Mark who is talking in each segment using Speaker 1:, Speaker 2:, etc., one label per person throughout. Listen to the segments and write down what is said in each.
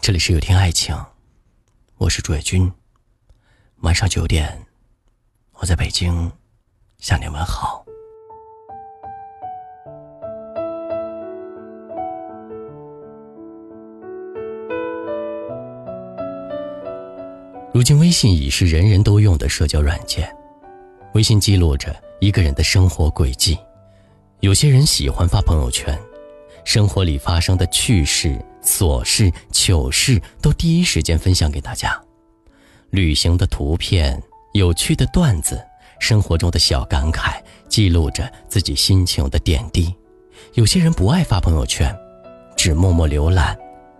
Speaker 1: 这里是有听爱情，我是朱伟军。晚上九点，我在北京向你问好。如今，微信已是人人都用的社交软件。微信记录着一个人的生活轨迹。有些人喜欢发朋友圈，生活里发生的趣事、琐事、糗事都第一时间分享给大家。旅行的图片、有趣的段子、生活中的小感慨，记录着自己心情的点滴。有些人不爱发朋友圈，只默默浏览，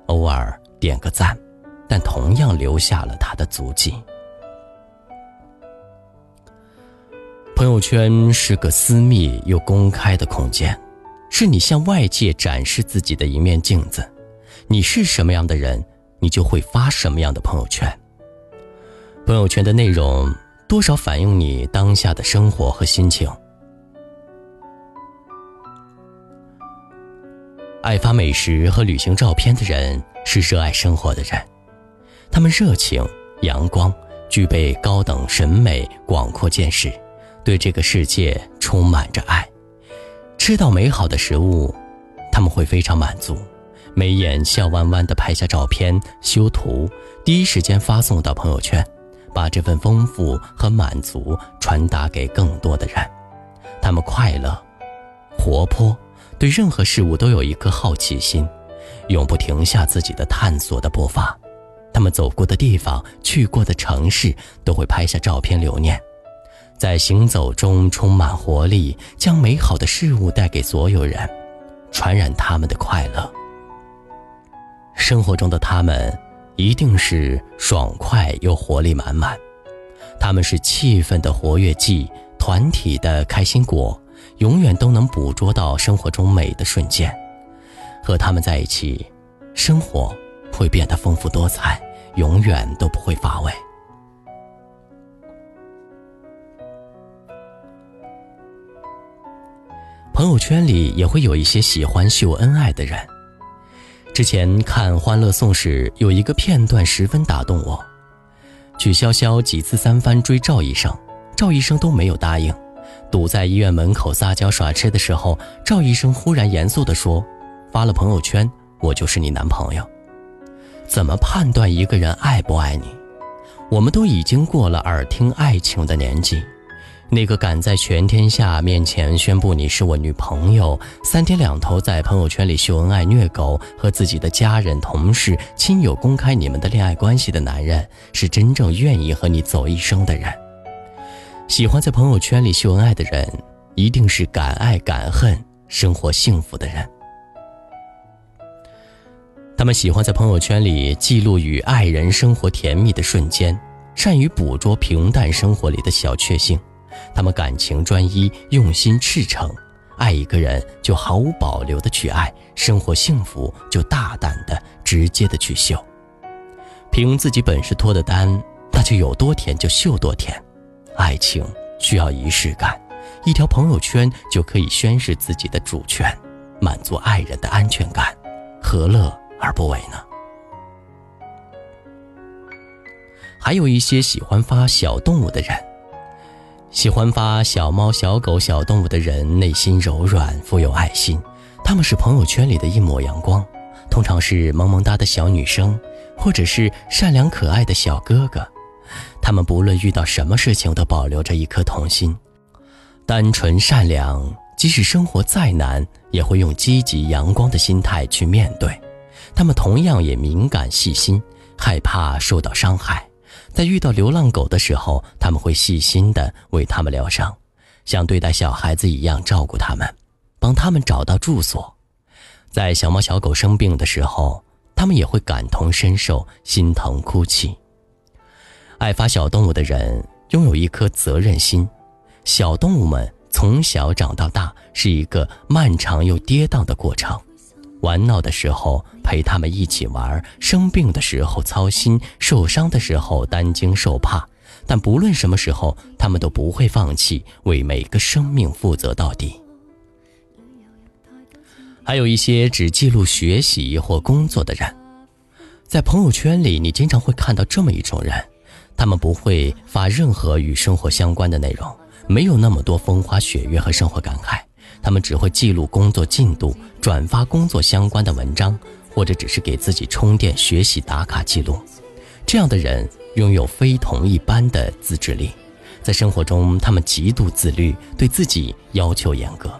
Speaker 1: 偶尔点个赞。但同样留下了他的足迹。朋友圈是个私密又公开的空间，是你向外界展示自己的一面镜子。你是什么样的人，你就会发什么样的朋友圈。朋友圈的内容多少反映你当下的生活和心情。爱发美食和旅行照片的人，是热爱生活的人。他们热情、阳光，具备高等审美、广阔见识，对这个世界充满着爱。吃到美好的食物，他们会非常满足，眉眼笑弯弯地拍下照片、修图，第一时间发送到朋友圈，把这份丰富和满足传达给更多的人。他们快乐、活泼，对任何事物都有一颗好奇心，永不停下自己的探索的步伐。他们走过的地方、去过的城市，都会拍下照片留念，在行走中充满活力，将美好的事物带给所有人，传染他们的快乐。生活中的他们一定是爽快又活力满满，他们是气氛的活跃剂，团体的开心果，永远都能捕捉到生活中美的瞬间。和他们在一起，生活会变得丰富多彩。永远都不会乏味。朋友圈里也会有一些喜欢秀恩爱的人。之前看《欢乐颂》时，有一个片段十分打动我。曲筱绡几次三番追赵医生，赵医生都没有答应。堵在医院门口撒娇耍痴的时候，赵医生忽然严肃地说：“发了朋友圈，我就是你男朋友。”怎么判断一个人爱不爱你？我们都已经过了耳听爱情的年纪。那个敢在全天下面前宣布你是我女朋友，三天两头在朋友圈里秀恩爱、虐狗，和自己的家人、同事、亲友公开你们的恋爱关系的男人，是真正愿意和你走一生的人。喜欢在朋友圈里秀恩爱的人，一定是敢爱敢恨、生活幸福的人。他们喜欢在朋友圈里记录与爱人生活甜蜜的瞬间，善于捕捉平淡生活里的小确幸。他们感情专一，用心赤诚，爱一个人就毫无保留的去爱，生活幸福就大胆的、直接的去秀。凭自己本事脱的单，那就有多甜就秀多甜。爱情需要仪式感，一条朋友圈就可以宣示自己的主权，满足爱人的安全感，何乐？而不为呢？还有一些喜欢发小动物的人，喜欢发小猫、小狗、小动物的人，内心柔软，富有爱心。他们是朋友圈里的一抹阳光，通常是萌萌哒的小女生，或者是善良可爱的小哥哥。他们不论遇到什么事情，都保留着一颗童心，单纯善良。即使生活再难，也会用积极阳光的心态去面对。他们同样也敏感细心，害怕受到伤害。在遇到流浪狗的时候，他们会细心地为它们疗伤，像对待小孩子一样照顾它们，帮他们找到住所。在小猫小狗生病的时候，他们也会感同身受，心疼哭泣。爱发小动物的人拥有一颗责任心。小动物们从小长到大是一个漫长又跌宕的过程。玩闹的时候陪他们一起玩，生病的时候操心，受伤的时候担惊受怕。但不论什么时候，他们都不会放弃，为每个生命负责到底。还有一些只记录学习或工作的人，在朋友圈里，你经常会看到这么一种人，他们不会发任何与生活相关的内容，没有那么多风花雪月和生活感慨，他们只会记录工作进度，转发工作相关的文章，或者只是给自己充电、学习打卡记录。这样的人拥有非同一般的自制力，在生活中，他们极度自律，对自己要求严格，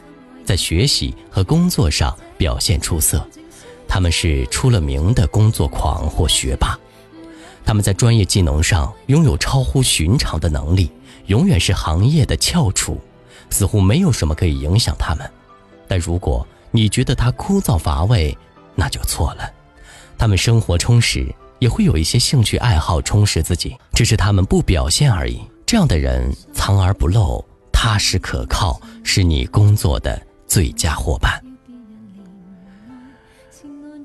Speaker 1: 在学习和工作上表现出色。他们是出了名的工作狂或学霸，他们在专业技能上拥有超乎寻常的能力，永远是行业的翘楚，似乎没有什么可以影响他们。但如果你觉得他枯燥乏味，那就错了。他们生活充实，也会有一些兴趣爱好充实自己，只是他们不表现而已。这样的人藏而不露，踏实可靠，是你工作的最佳伙伴。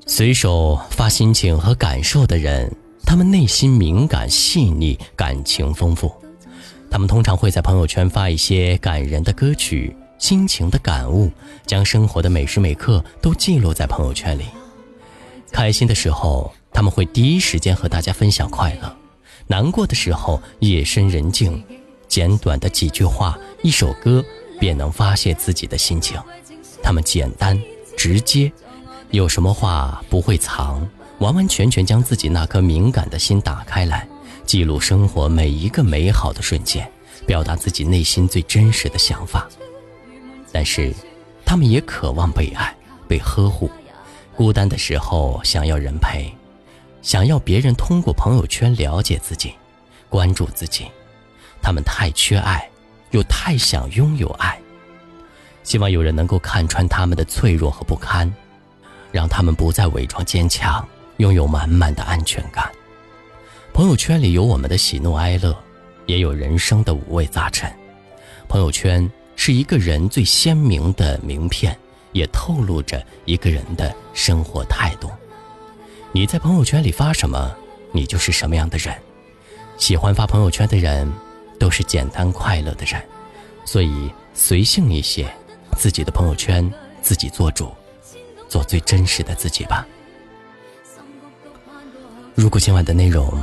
Speaker 1: 随手发心情和感受的人，他们内心敏感细腻，感情丰富。他们通常会在朋友圈发一些感人的歌曲、心情的感悟，将生活的每时每刻都记录在朋友圈里。开心的时候，他们会第一时间和大家分享快乐；难过的时候，夜深人静，简短的几句话、一首歌，便能发泄自己的心情。他们简单直接。有什么话不会藏，完完全全将自己那颗敏感的心打开来，记录生活每一个美好的瞬间，表达自己内心最真实的想法。但是，他们也渴望被爱、被呵护，孤单的时候想要人陪，想要别人通过朋友圈了解自己、关注自己。他们太缺爱，又太想拥有爱，希望有人能够看穿他们的脆弱和不堪。让他们不再伪装坚强，拥有满满的安全感。朋友圈里有我们的喜怒哀乐，也有人生的五味杂陈。朋友圈是一个人最鲜明的名片，也透露着一个人的生活态度。你在朋友圈里发什么，你就是什么样的人。喜欢发朋友圈的人，都是简单快乐的人，所以随性一些，自己的朋友圈自己做主。做最真实的自己吧。如果今晚的内容